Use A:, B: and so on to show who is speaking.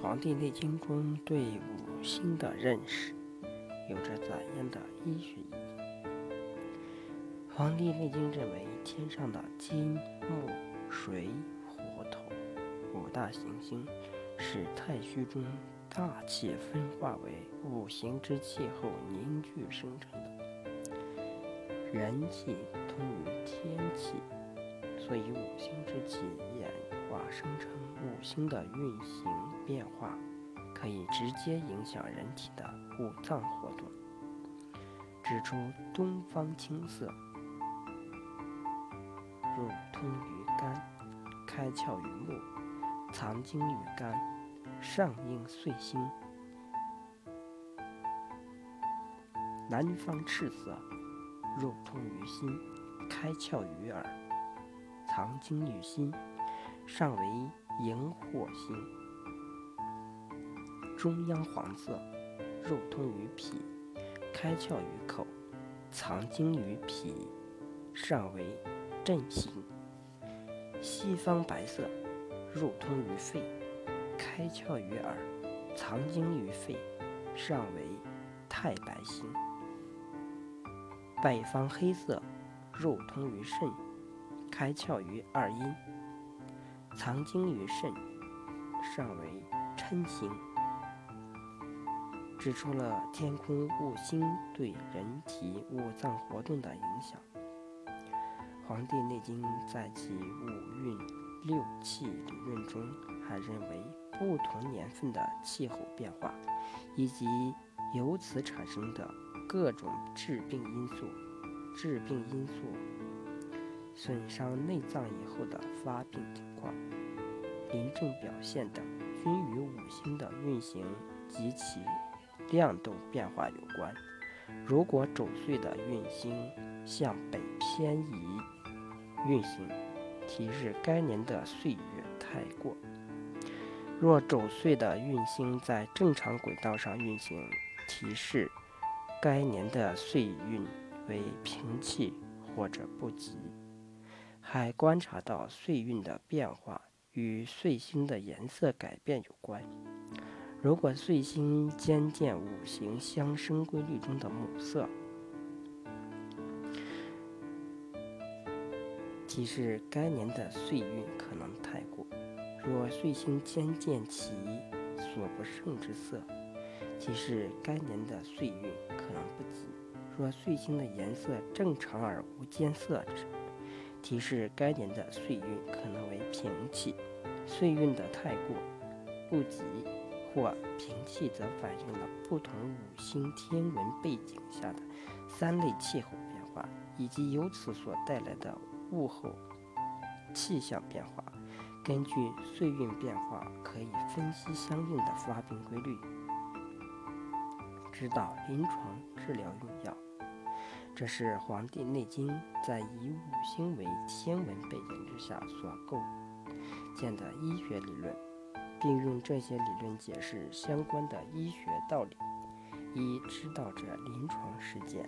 A: 《黄帝内经》中对五行的认识有着怎样的医学意义？《黄帝内经》认为，天上的金、木、水、火、土五大行星是太虚中大气分化为五行之气后凝聚生成的。人气通于天气，所以五行之气演化生成五行的运行变化，可以直接影响人体的五脏活动。指出东方青色，入通于肝，开窍于目，藏精于肝，上应岁星。南方赤色。入通于心，开窍于耳，藏精于心，上为荧惑心。中央黄色，入通于脾，开窍于口，藏精于脾，上为震心。西方白色，入通于肺，开窍于耳，藏精于肺，上为太白心。北方黑色，入通于肾，开窍于二阴，藏精于肾，上为嗔心。指出了天空物星对人体五脏活动的影响。《黄帝内经》在其五运六气理论中，还认为不同年份的气候变化，以及由此产生的。各种致病因素、致病因素损伤内脏以后的发病情况、临症表现等，均与五行的运行及其亮度变化有关。如果周岁的运星向北偏移运行，提示该年的岁月太过；若周岁的运星在正常轨道上运行，提示。该年的岁运为平气或者不吉，还观察到岁运的变化与岁星的颜色改变有关。如果岁星兼见五行相生规律中的母色，即是该年的岁运可能太过；若岁星兼见其所不胜之色，即是该年的岁运可能不及。若岁星的颜色正常而无间色之，提示该年的岁运可能为平气。岁运的太过、不吉或平气，则反映了不同五星天文背景下的三类气候变化，以及由此所带来的物候气象变化。根据岁运变化，可以分析相应的发病规律。指导临床治疗用药，这是《黄帝内经》在以五行为天文背景之下所构建的医学理论，并用这些理论解释相关的医学道理，以指导着临床实践。